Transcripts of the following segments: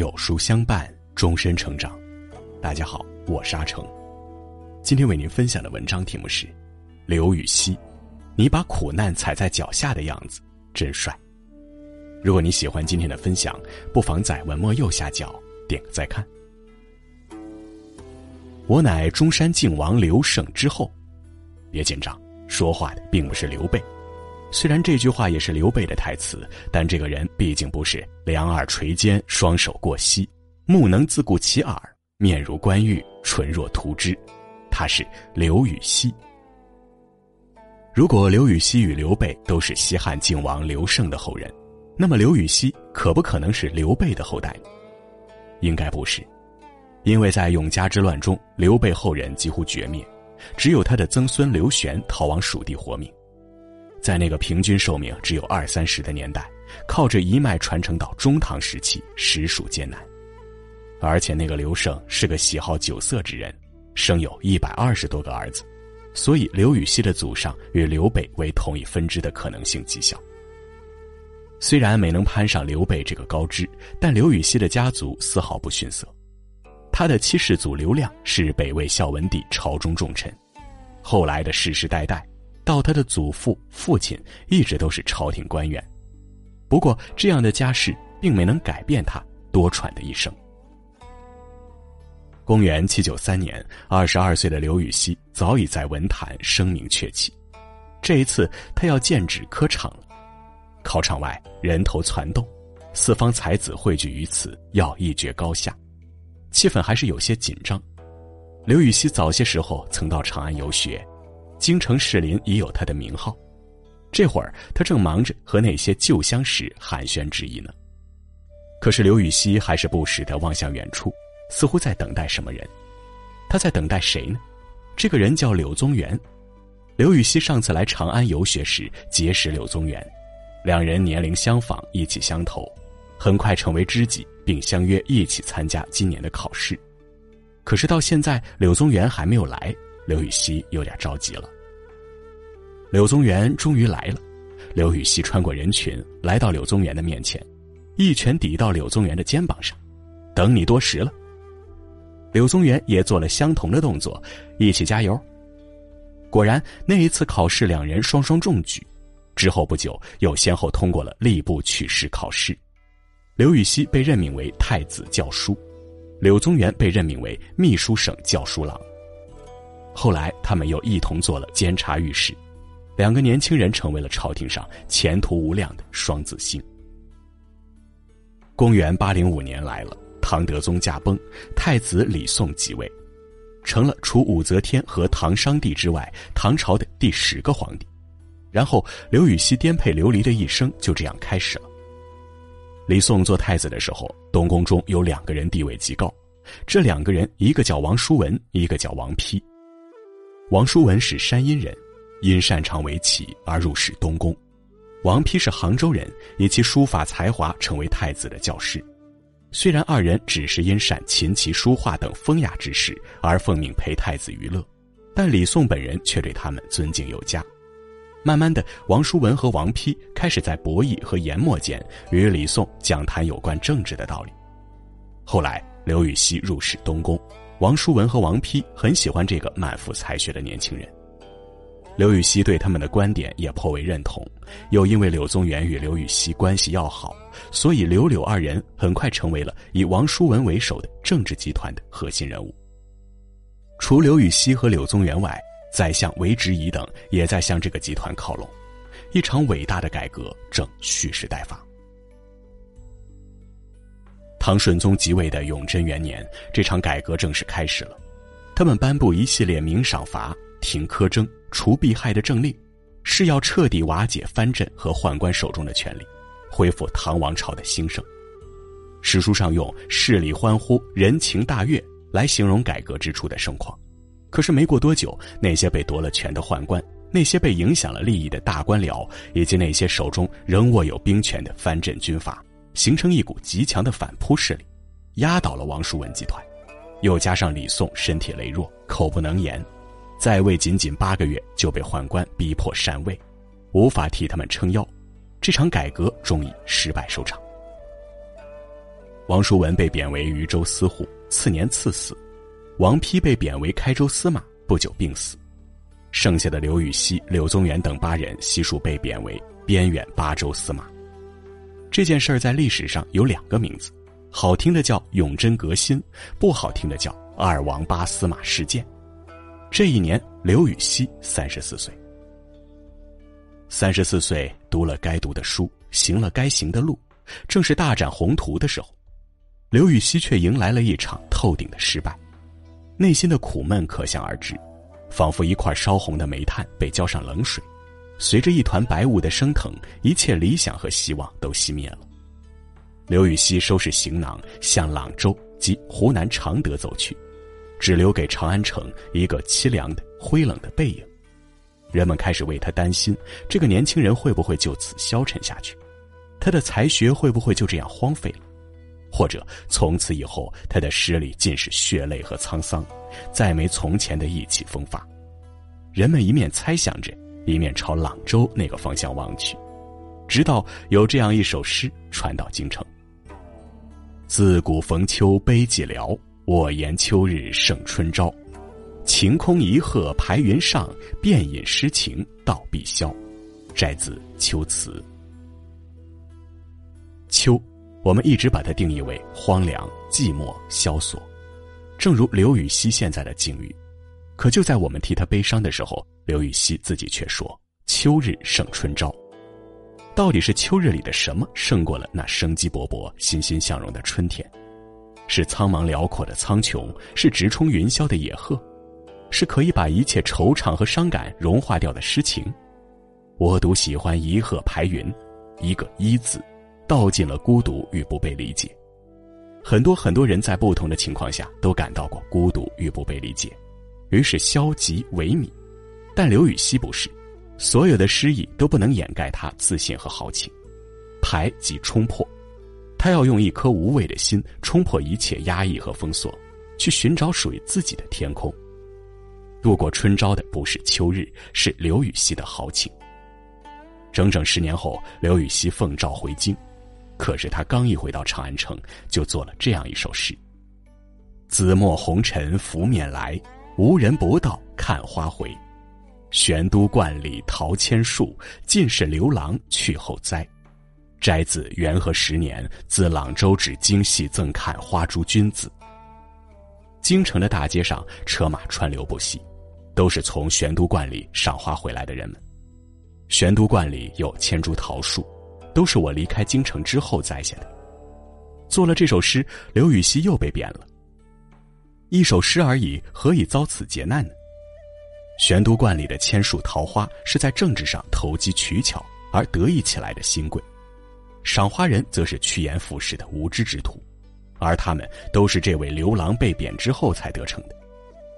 有书相伴，终身成长。大家好，我是阿成。今天为您分享的文章题目是：刘禹锡，你把苦难踩在脚下的样子真帅。如果你喜欢今天的分享，不妨在文末右下角点个再看。我乃中山靖王刘胜之后，别紧张，说话的并不是刘备。虽然这句话也是刘备的台词，但这个人毕竟不是两耳垂肩、双手过膝、目能自顾其耳、面如冠玉、唇若涂脂，他是刘禹锡。如果刘禹锡与刘备都是西汉靖王刘胜的后人，那么刘禹锡可不可能是刘备的后代？应该不是，因为在永嘉之乱中，刘备后人几乎绝灭，只有他的曾孙刘玄逃往蜀地活命。在那个平均寿命只有二三十的年代，靠着一脉传承到中唐时期，实属艰难。而且那个刘胜是个喜好酒色之人，生有一百二十多个儿子，所以刘禹锡的祖上与刘备为同一分支的可能性极小。虽然没能攀上刘备这个高枝，但刘禹锡的家族丝毫不逊色。他的七世祖刘亮是北魏孝文帝朝中重臣，后来的世世代代。到他的祖父、父亲一直都是朝廷官员，不过这样的家世并没能改变他多舛的一生。公元七九三年，二十二岁的刘禹锡早已在文坛声名鹊起。这一次，他要建制科场了。考场外人头攒动，四方才子汇聚于此，要一决高下，气氛还是有些紧张。刘禹锡早些时候曾到长安游学。京城士林已有他的名号，这会儿他正忙着和那些旧相识寒暄之意呢。可是刘禹锡还是不时地望向远处，似乎在等待什么人。他在等待谁呢？这个人叫柳宗元。刘禹锡上次来长安游学时结识柳宗元，两人年龄相仿，意气相投，很快成为知己，并相约一起参加今年的考试。可是到现在，柳宗元还没有来。刘禹锡有点着急了。柳宗元终于来了，刘禹锡穿过人群，来到柳宗元的面前，一拳抵到柳宗元的肩膀上，“等你多时了。”柳宗元也做了相同的动作，一起加油。果然，那一次考试，两人双双中举，之后不久又先后通过了吏部取士考试，刘禹锡被任命为太子教书，柳宗元被任命为秘书省校书郎。后来，他们又一同做了监察御史，两个年轻人成为了朝廷上前途无量的双子星。公元八零五年来了，唐德宗驾崩，太子李诵即位，成了除武则天和唐商帝之外，唐朝的第十个皇帝。然后，刘禹锡颠沛流离的一生就这样开始了。李诵做太子的时候，东宫中有两个人地位极高，这两个人，一个叫王叔文，一个叫王丕。王叔文是山阴人，因擅长围棋而入仕东宫。王丕是杭州人，以其书法才华成为太子的教师。虽然二人只是因善琴棋书画等风雅之事而奉命陪太子娱乐，但李诵本人却对他们尊敬有加。慢慢的，王叔文和王丕开始在博弈和研墨间与李诵讲谈有关政治的道理。后来，刘禹锡入仕东宫。王叔文和王丕很喜欢这个满腹才学的年轻人，刘禹锡对他们的观点也颇为认同。又因为柳宗元与刘禹锡关系要好，所以刘柳二人很快成为了以王叔文为首的政治集团的核心人物。除刘禹锡和柳宗元外，宰相韦执仪等也在向这个集团靠拢，一场伟大的改革正蓄势待发。唐顺宗即位的永贞元年，这场改革正式开始了。他们颁布一系列明赏罚、停苛征、除弊害的政令，是要彻底瓦解藩镇和宦官手中的权力，恢复唐王朝的兴盛。史书上用“势力欢呼，人情大悦”来形容改革之初的盛况。可是没过多久，那些被夺了权的宦官，那些被影响了利益的大官僚，以及那些手中仍握有兵权的藩镇军阀。形成一股极强的反扑势力，压倒了王叔文集团。又加上李诵身体羸弱，口不能言，在位仅仅八个月就被宦官逼迫禅位，无法替他们撑腰。这场改革终以失败收场。王叔文被贬为渝州司户，次年赐死；王丕被贬为开州司马，不久病死。剩下的刘禹锡、柳宗元等八人悉数被贬为边远八州司马。这件事儿在历史上有两个名字，好听的叫永贞革新，不好听的叫二王八司马事件。这一年，刘禹锡三十四岁。三十四岁，读了该读的书，行了该行的路，正是大展宏图的时候，刘禹锡却迎来了一场透顶的失败，内心的苦闷可想而知。仿佛一块烧红的煤炭被浇上冷水，随着一团白雾的升腾，一切理想和希望都熄灭了。刘禹锡收拾行囊向朗州及湖南常德走去，只留给长安城一个凄凉的灰冷的背影。人们开始为他担心：这个年轻人会不会就此消沉下去？他的才学会不会就这样荒废了？或者从此以后，他的诗里尽是血泪和沧桑，再没从前的意气风发。人们一面猜想着，一面朝朗州那个方向望去，直到有这样一首诗传到京城：“自古逢秋悲寂寥，我言秋日胜春朝。晴空一鹤排云上，便引诗情到碧霄。”摘自《秋词》。秋。我们一直把它定义为荒凉、寂寞、萧索，正如刘禹锡现在的境遇。可就在我们替他悲伤的时候，刘禹锡自己却说：“秋日胜春朝。”到底是秋日里的什么胜过了那生机勃勃、欣欣向荣的春天？是苍茫辽阔的苍穹，是直冲云霄的野鹤，是可以把一切惆怅和伤感融化掉的诗情。我独喜欢一鹤排云，一个“一”字。道尽了孤独与不被理解，很多很多人在不同的情况下都感到过孤独与不被理解，于是消极萎靡。但刘禹锡不是，所有的诗意都不能掩盖他自信和豪情。排即冲破，他要用一颗无畏的心冲破一切压抑和封锁，去寻找属于自己的天空。度过春朝的不是秋日，是刘禹锡的豪情。整整十年后，刘禹锡奉诏回京。可是他刚一回到长安城，就做了这样一首诗：“紫陌红尘拂面来，无人不道看花回。玄都观里桃千树，尽是刘郎去后栽。”摘自元和十年，自朗州至京戏赠看花诸君子。京城的大街上车马川流不息，都是从玄都观里赏花回来的人们。玄都观里有千株桃树。都是我离开京城之后栽下的。做了这首诗，刘禹锡又被贬了。一首诗而已，何以遭此劫难呢？玄都观里的千树桃花是在政治上投机取巧而得意起来的新贵，赏花人则是趋炎附势的无知之徒，而他们都是这位刘郎被贬之后才得逞的。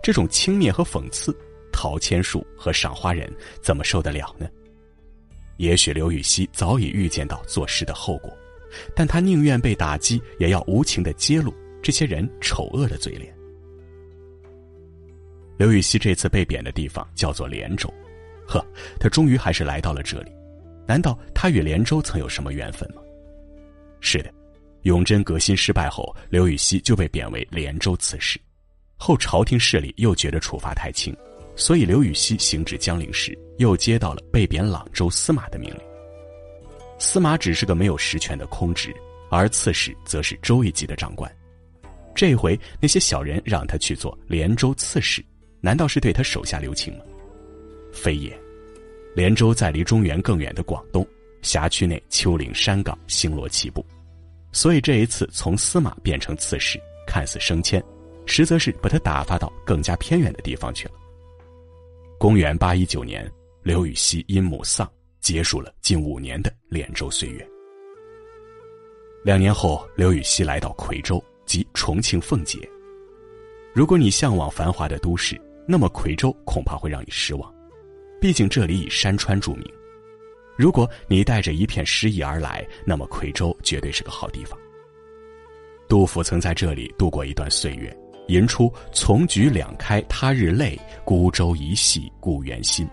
这种轻蔑和讽刺，桃千树和赏花人怎么受得了呢？也许刘禹锡早已预见到作诗的后果，但他宁愿被打击，也要无情的揭露这些人丑恶的嘴脸。刘禹锡这次被贬的地方叫做连州，呵，他终于还是来到了这里。难道他与连州曾有什么缘分吗？是的，永贞革新失败后，刘禹锡就被贬为连州刺史，后朝廷势力又觉得处罚太轻。所以，刘禹锡行至江陵时，又接到了被贬朗州司马的命令。司马只是个没有实权的空职，而刺史则是州一级的长官。这回那些小人让他去做连州刺史，难道是对他手下留情吗？非也，连州在离中原更远的广东辖区内，丘陵山岗，星罗棋布，所以这一次从司马变成刺史，看似升迁，实则是把他打发到更加偏远的地方去了。公元八一九年，刘禹锡因母丧，结束了近五年的连州岁月。两年后，刘禹锡来到夔州即重庆奉节。如果你向往繁华的都市，那么夔州恐怕会让你失望，毕竟这里以山川著名。如果你带着一片诗意而来，那么夔州绝对是个好地方。杜甫曾在这里度过一段岁月。吟出“丛菊两开他日泪，孤舟一系故园心”。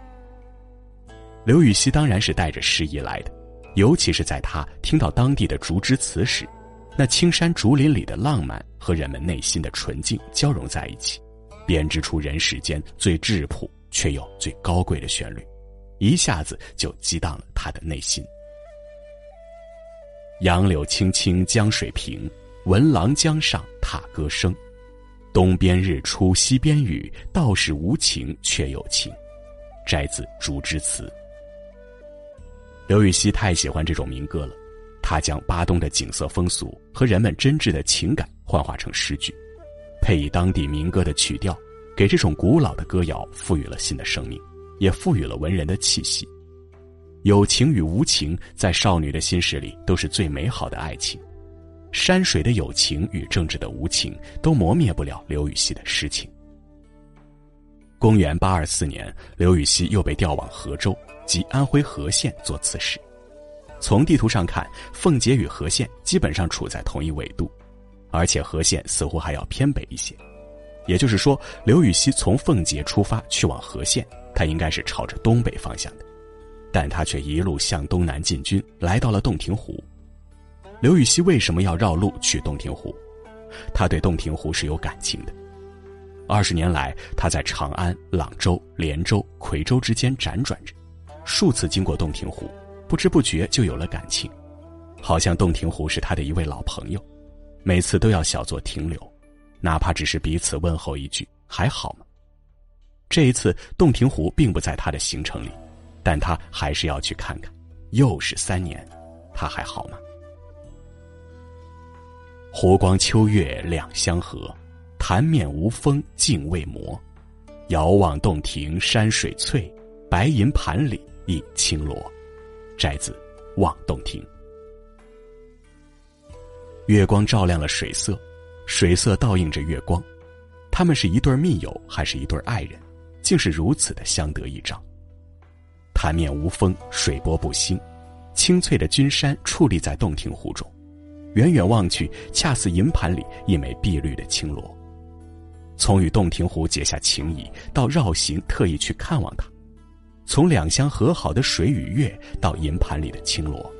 刘禹锡当然是带着诗意来的，尤其是在他听到当地的竹枝词时，那青山竹林里的浪漫和人们内心的纯净交融在一起，编织出人世间最质朴却又最高贵的旋律，一下子就激荡了他的内心。杨柳青青江水平，闻郎江上踏歌声。东边日出西边雨，道是无晴却有晴。摘自《竹枝词》。刘禹锡太喜欢这种民歌了，他将巴东的景色风俗和人们真挚的情感幻化成诗句，配以当地民歌的曲调，给这种古老的歌谣赋予了新的生命，也赋予了文人的气息。有情与无情，在少女的心事里都是最美好的爱情。山水的友情与政治的无情，都磨灭不了刘禹锡的诗情。公元八二四年，刘禹锡又被调往河州及安徽和县做刺史。从地图上看，奉节与和县基本上处在同一纬度，而且河县似乎还要偏北一些。也就是说，刘禹锡从奉节出发去往河县，他应该是朝着东北方向的，但他却一路向东南进军，来到了洞庭湖。刘禹锡为什么要绕路去洞庭湖？他对洞庭湖是有感情的。二十年来，他在长安、朗州、连州、夔州之间辗转着，数次经过洞庭湖，不知不觉就有了感情，好像洞庭湖是他的一位老朋友，每次都要小作停留，哪怕只是彼此问候一句“还好吗”。这一次，洞庭湖并不在他的行程里，但他还是要去看看。又是三年，他还好吗？湖光秋月两相和，潭面无风镜未磨。遥望洞庭山水翠，白银盘里一青螺。摘自《望洞庭》。月光照亮了水色，水色倒映着月光，他们是一对密友，还是一对爱人？竟是如此的相得益彰。潭面无风，水波不兴，青翠的君山矗立在洞庭湖中。远远望去，恰似银盘里一枚碧绿的青螺。从与洞庭湖结下情谊，到绕行特意去看望他；从两相和好的水与月，到银盘里的青螺，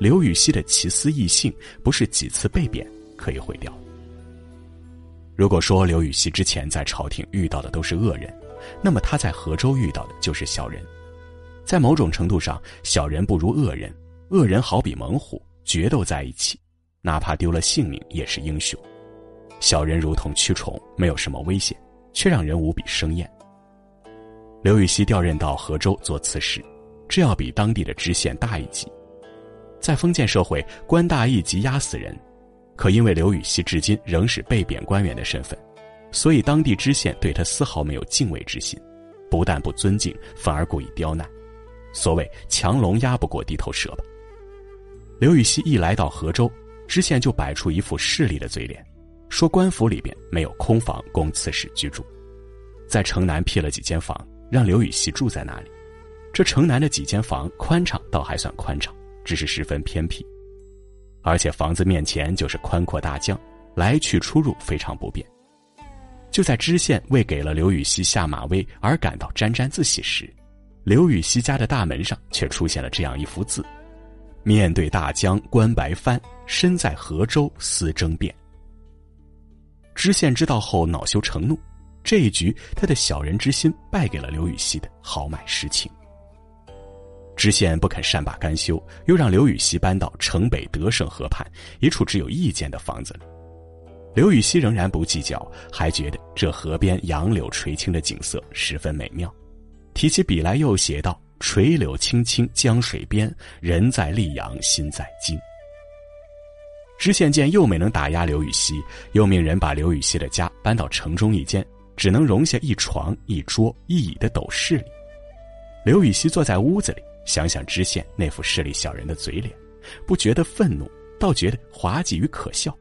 刘禹锡的奇思异性，不是几次被贬可以毁掉。如果说刘禹锡之前在朝廷遇到的都是恶人，那么他在河州遇到的就是小人。在某种程度上，小人不如恶人，恶人好比猛虎，决斗在一起。哪怕丢了性命也是英雄，小人如同蛆虫，没有什么危险，却让人无比生厌。刘禹锡调任到河州做刺史，这要比当地的知县大一级。在封建社会，官大一级压死人，可因为刘禹锡至今仍是被贬官员的身份，所以当地知县对他丝毫没有敬畏之心，不但不尊敬，反而故意刁难。所谓强龙压不过地头蛇吧。刘禹锡一来到河州。知县就摆出一副势利的嘴脸，说官府里边没有空房供刺史居住，在城南辟了几间房，让刘禹锡住在那里。这城南的几间房宽敞，倒还算宽敞，只是十分偏僻，而且房子面前就是宽阔大江，来去出入非常不便。就在知县为给了刘禹锡下马威而感到沾沾自喜时，刘禹锡家的大门上却出现了这样一幅字。面对大江观白帆，身在河州思争辩。知县知道后恼羞成怒，这一局他的小人之心败给了刘禹锡的豪迈诗情。知县不肯善罢甘休，又让刘禹锡搬到城北德胜河畔一处只有一间的房子里。刘禹锡仍然不计较，还觉得这河边杨柳垂青的景色十分美妙，提起笔来又写道。垂柳青青江水边，人在溧阳心在京。知县见又没能打压刘禹锡，又命人把刘禹锡的家搬到城中一间只能容下一床一桌一椅的斗室里。刘禹锡坐在屋子里，想想知县那副势利小人的嘴脸，不觉得愤怒，倒觉得滑稽与可笑。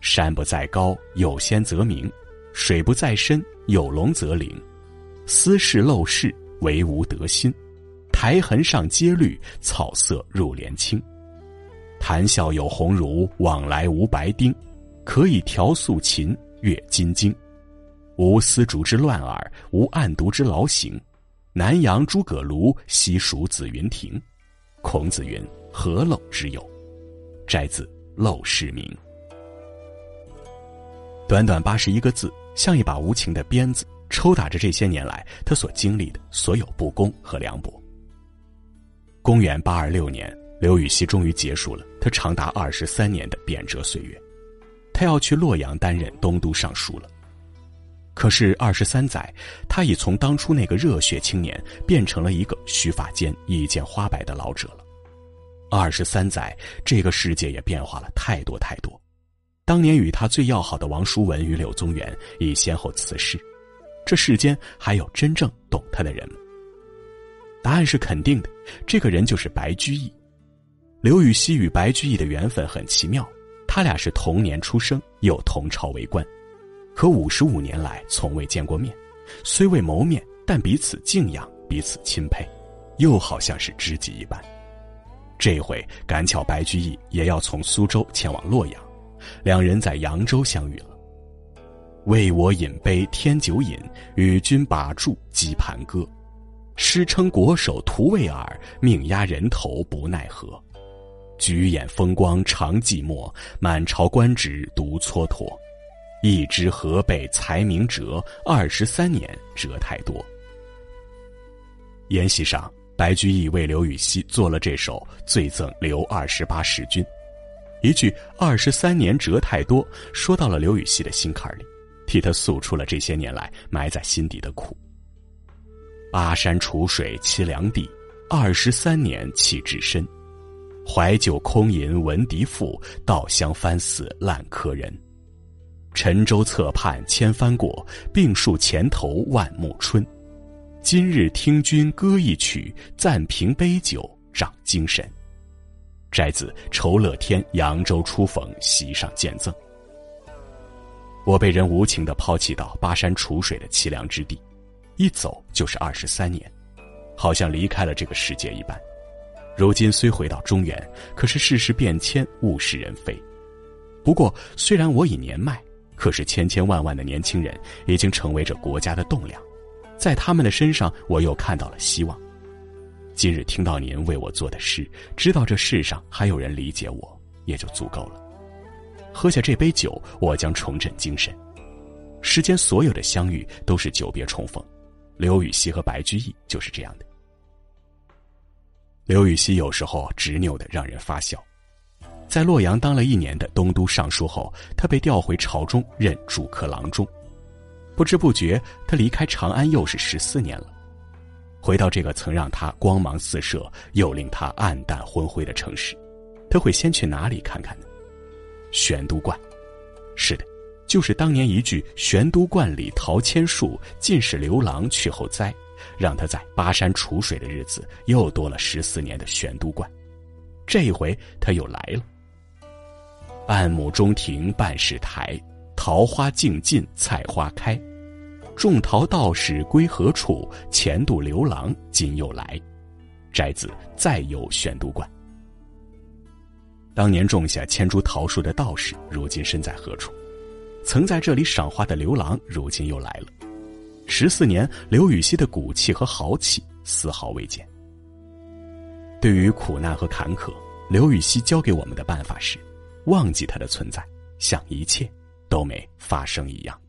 山不在高，有仙则名；水不在深，有龙则灵。斯是陋室。惟吾德馨，苔痕上阶绿，草色入帘青。谈笑有鸿儒，往来无白丁。可以调素琴，阅金经。无丝竹之乱耳，无案牍之劳形。南阳诸葛庐，西蜀子云亭。孔子云：“何陋之有？”摘自《陋室铭。短短八十一个字，像一把无情的鞭子，抽打着这些年来他所经历的所有不公和凉薄。公元八二六年，刘禹锡终于结束了他长达二十三年的贬谪岁月，他要去洛阳担任东都尚书了。可是二十三载，他已从当初那个热血青年变成了一个须发间一见花白的老者了。二十三载，这个世界也变化了太多太多。当年与他最要好的王叔文与柳宗元已先后辞世，这世间还有真正懂他的人吗？答案是肯定的，这个人就是白居易。刘禹锡与白居易的缘分很奇妙，他俩是同年出生，又同朝为官，可五十五年来从未见过面，虽未谋面，但彼此敬仰，彼此钦佩，又好像是知己一般。这回赶巧白居易也要从苏州前往洛阳。两人在扬州相遇了。为我饮杯添酒饮，与君把箸击盘歌。诗称国手徒为尔，命压人头不奈何。举眼风光常寂寞，满朝官职独蹉跎。一知河北才名折，二十三年折太多。宴席上，白居易为刘禹锡做了这首《醉赠刘二十八使君》。一句“二十三年折太多”，说到了刘禹锡的心坎里，替他诉出了这些年来埋在心底的苦。巴山楚水凄凉地，二十三年弃置身。怀旧空吟闻笛赋，稻香翻似烂柯人。沉舟侧畔千帆过，病树前头万木春。今日听君歌一曲，暂凭杯酒长精神。摘自《酬乐天扬州初逢席上见赠》。我被人无情的抛弃到巴山楚水的凄凉之地，一走就是二十三年，好像离开了这个世界一般。如今虽回到中原，可是世事变迁，物是人非。不过，虽然我已年迈，可是千千万万的年轻人已经成为着国家的栋梁，在他们的身上，我又看到了希望。今日听到您为我做的诗，知道这世上还有人理解我，也就足够了。喝下这杯酒，我将重振精神。世间所有的相遇都是久别重逢，刘禹锡和白居易就是这样的。刘禹锡有时候执拗的让人发笑，在洛阳当了一年的东都尚书后，他被调回朝中任主客郎中，不知不觉他离开长安又是十四年了。回到这个曾让他光芒四射又令他黯淡昏灰的城市，他会先去哪里看看呢？玄都观，是的，就是当年一句“玄都观里桃千树，尽是刘郎去后栽”，让他在巴山楚水的日子又多了十四年的玄都观。这一回他又来了。半亩中庭半是台，桃花尽尽菜花开。种桃道士归何处？前度刘郎今又来。摘自《再游玄都观》。当年种下千株桃树的道士，如今身在何处？曾在这里赏花的刘郎，如今又来了。十四年，刘禹锡的骨气和豪气丝毫未减。对于苦难和坎坷，刘禹锡教给我们的办法是：忘记它的存在，像一切都没发生一样。